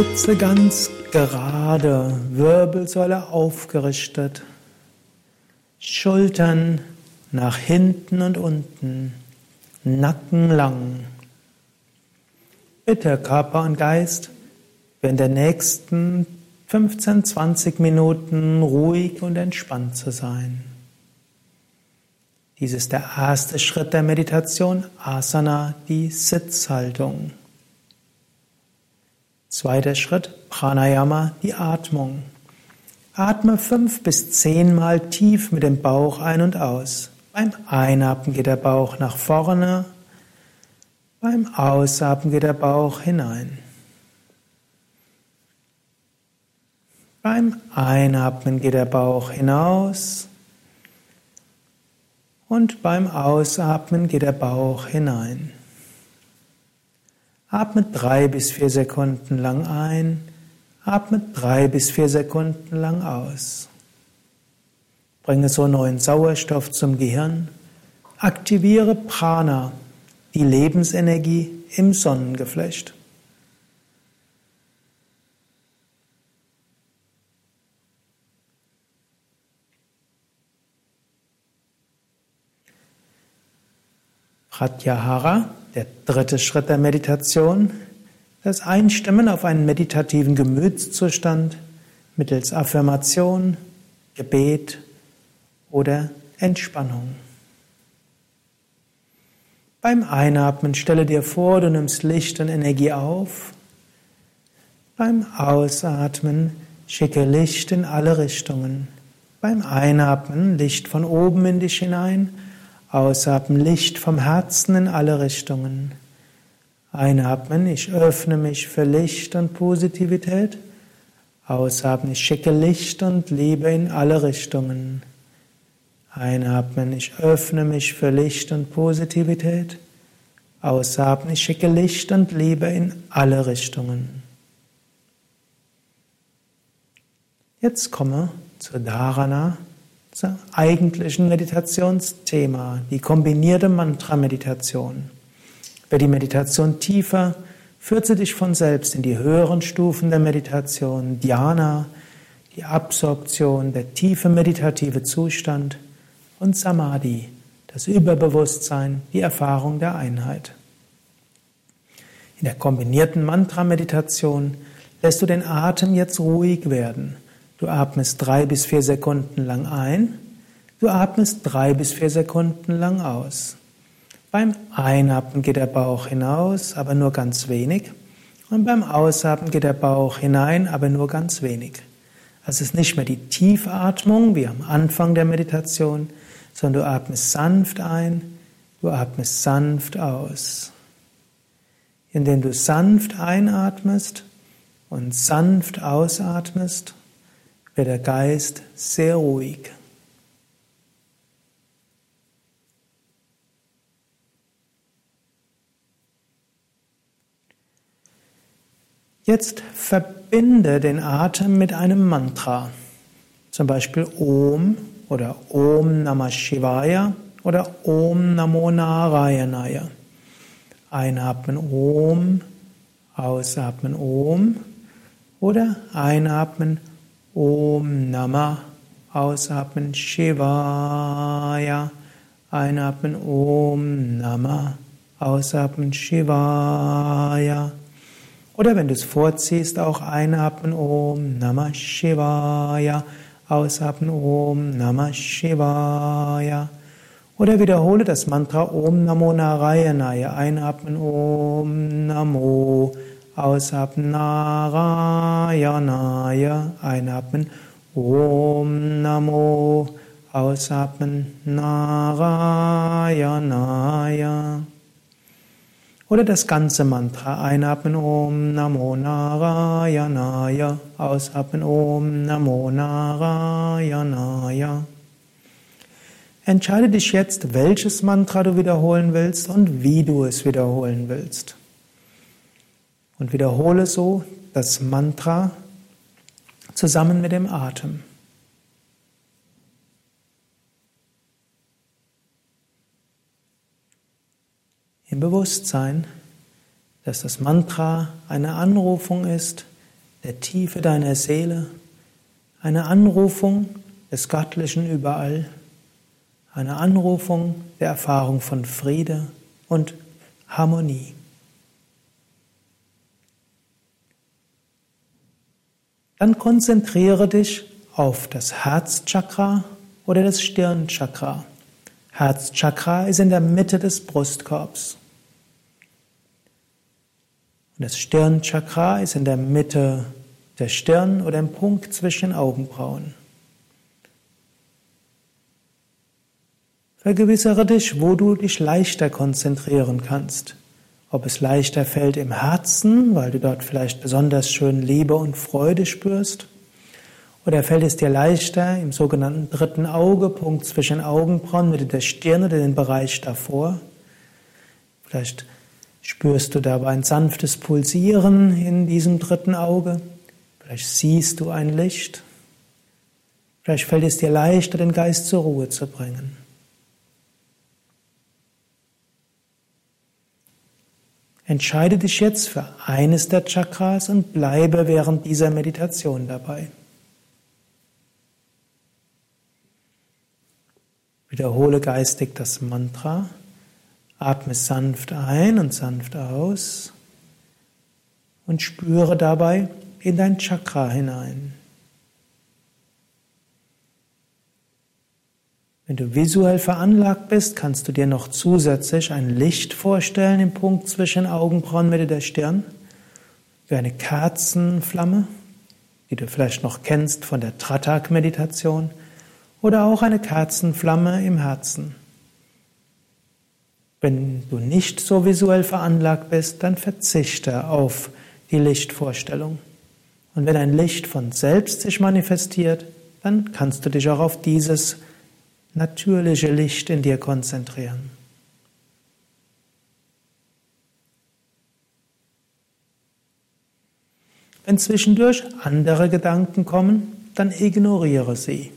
Sitze ganz gerade, Wirbelsäule aufgerichtet, Schultern nach hinten und unten, Nacken lang. Bitte Körper und Geist während der nächsten 15, 20 Minuten ruhig und entspannt zu sein. Dies ist der erste Schritt der Meditation, Asana, die Sitzhaltung. Zweiter Schritt, Pranayama, die Atmung. Atme fünf bis zehnmal tief mit dem Bauch ein und aus. Beim Einatmen geht der Bauch nach vorne, beim Ausatmen geht der Bauch hinein. Beim Einatmen geht der Bauch hinaus und beim Ausatmen geht der Bauch hinein. Atme drei bis vier Sekunden lang ein, atme drei bis vier Sekunden lang aus. Bringe so neuen Sauerstoff zum Gehirn, aktiviere Prana, die Lebensenergie im Sonnengeflecht. Pratyahara, der dritte Schritt der Meditation, das Einstimmen auf einen meditativen Gemütszustand mittels Affirmation, Gebet oder Entspannung. Beim Einatmen stelle dir vor, du nimmst Licht und Energie auf. Beim Ausatmen schicke Licht in alle Richtungen. Beim Einatmen Licht von oben in dich hinein Ausatmen Licht vom Herzen in alle Richtungen. Einatmen, ich öffne mich für Licht und Positivität. Ausatmen, ich schicke Licht und Liebe in alle Richtungen. Einatmen, ich öffne mich für Licht und Positivität. Ausatmen, ich schicke Licht und Liebe in alle Richtungen. Jetzt komme zur Dharana, eigentlichen Meditationsthema, die kombinierte Mantra-Meditation. Wer die Meditation tiefer, führt sie dich von selbst in die höheren Stufen der Meditation, Dhyana, die Absorption, der tiefe meditative Zustand und Samadhi, das Überbewusstsein, die Erfahrung der Einheit. In der kombinierten Mantra-Meditation lässt du den Atem jetzt ruhig werden Du atmest drei bis vier Sekunden lang ein. Du atmest drei bis vier Sekunden lang aus. Beim Einatmen geht der Bauch hinaus, aber nur ganz wenig. Und beim Ausatmen geht der Bauch hinein, aber nur ganz wenig. Es ist nicht mehr die Tiefatmung wie am Anfang der Meditation, sondern du atmest sanft ein, du atmest sanft aus. Indem du sanft einatmest und sanft ausatmest, wird der Geist sehr ruhig. Jetzt verbinde den Atem mit einem Mantra. Zum Beispiel Om oder Om Namah Shivaya oder Om Namo Narayanaya. Einatmen Om, ausatmen Om oder einatmen Om Namah, ausatmen Shivaya, einatmen Om Namah, ausatmen Shivaya. Oder wenn du es vorziehst, auch einatmen Om Namah Shivaya, ausatmen Om Namah Shivaya. Oder wiederhole das Mantra Om Namo Narayanaya, einatmen Om Namo Ausatmen Narayanaya, einatmen. Om Namo, ausatmen Narayanaya. Oder das ganze Mantra, einatmen Om Namo Narayanaya, ausatmen Om Namo Narayanaya. Entscheide dich jetzt, welches Mantra du wiederholen willst und wie du es wiederholen willst und wiederhole so das Mantra zusammen mit dem Atem. Im Bewusstsein, dass das Mantra eine Anrufung ist, der Tiefe deiner Seele, eine Anrufung des Göttlichen überall, eine Anrufung der Erfahrung von Friede und Harmonie. Dann konzentriere dich auf das Herzchakra oder das Stirnchakra. Herzchakra ist in der Mitte des Brustkorbs. Und das Stirnchakra ist in der Mitte der Stirn oder im Punkt zwischen den Augenbrauen. Vergewissere dich, wo du dich leichter konzentrieren kannst. Ob es leichter fällt im Herzen, weil du dort vielleicht besonders schön Liebe und Freude spürst. Oder fällt es dir leichter im sogenannten dritten Auge, Punkt zwischen Augenbrauen, Mitte der Stirn oder den Bereich davor. Vielleicht spürst du dabei ein sanftes Pulsieren in diesem dritten Auge. Vielleicht siehst du ein Licht. Vielleicht fällt es dir leichter, den Geist zur Ruhe zu bringen. Entscheide dich jetzt für eines der Chakras und bleibe während dieser Meditation dabei. Wiederhole geistig das Mantra, atme sanft ein und sanft aus und spüre dabei in dein Chakra hinein. Wenn du visuell veranlagt bist, kannst du dir noch zusätzlich ein Licht vorstellen im Punkt zwischen Augenbrauen Mitte der Stirn, wie eine Kerzenflamme, die du vielleicht noch kennst von der Tratak-Meditation, oder auch eine Kerzenflamme im Herzen. Wenn du nicht so visuell veranlagt bist, dann verzichte auf die Lichtvorstellung. Und wenn ein Licht von selbst sich manifestiert, dann kannst du dich auch auf dieses natürliche Licht in dir konzentrieren. Wenn zwischendurch andere Gedanken kommen, dann ignoriere sie.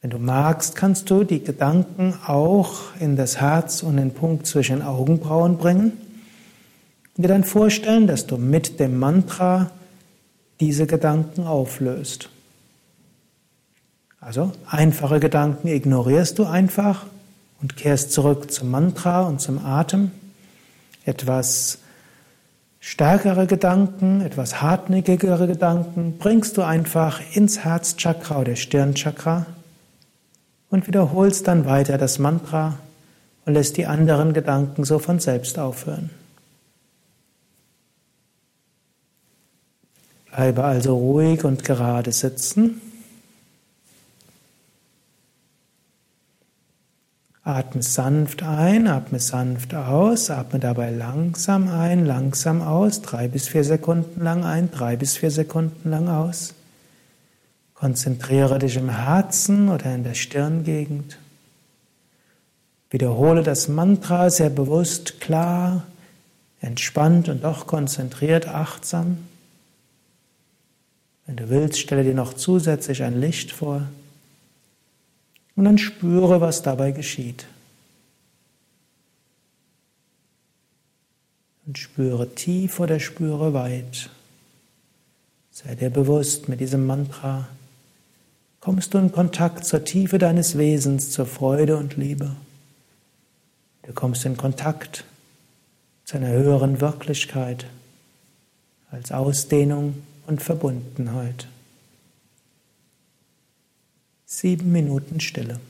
Wenn du magst, kannst du die Gedanken auch in das Herz und den Punkt zwischen Augenbrauen bringen und dir dann vorstellen, dass du mit dem Mantra diese Gedanken auflöst. Also einfache Gedanken ignorierst du einfach und kehrst zurück zum Mantra und zum Atem. Etwas stärkere Gedanken, etwas hartnäckigere Gedanken bringst du einfach ins Herzchakra oder Stirnchakra und wiederholst dann weiter das Mantra und lässt die anderen Gedanken so von selbst aufhören. Bleibe also ruhig und gerade sitzen. Atme sanft ein, atme sanft aus, atme dabei langsam ein, langsam aus, drei bis vier Sekunden lang ein, drei bis vier Sekunden lang aus. Konzentriere dich im Herzen oder in der Stirngegend. Wiederhole das Mantra sehr bewusst, klar, entspannt und doch konzentriert, achtsam. Wenn du willst, stelle dir noch zusätzlich ein Licht vor. Und dann spüre, was dabei geschieht. Und spüre tief oder spüre weit. Sei dir bewusst mit diesem Mantra. Kommst du in Kontakt zur Tiefe deines Wesens, zur Freude und Liebe. Du kommst in Kontakt zu einer höheren Wirklichkeit als Ausdehnung und Verbundenheit. Sieben Minuten Stille.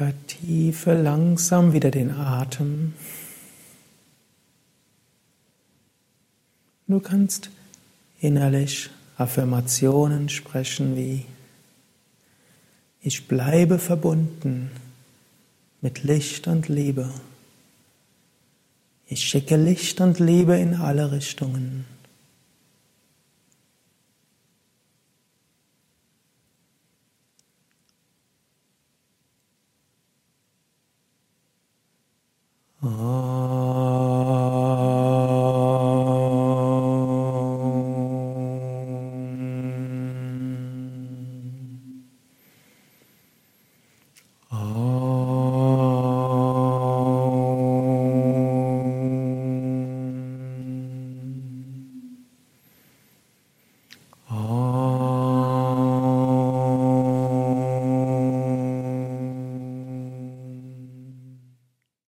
Vertiefe langsam wieder den Atem. Du kannst innerlich Affirmationen sprechen wie Ich bleibe verbunden mit Licht und Liebe. Ich schicke Licht und Liebe in alle Richtungen.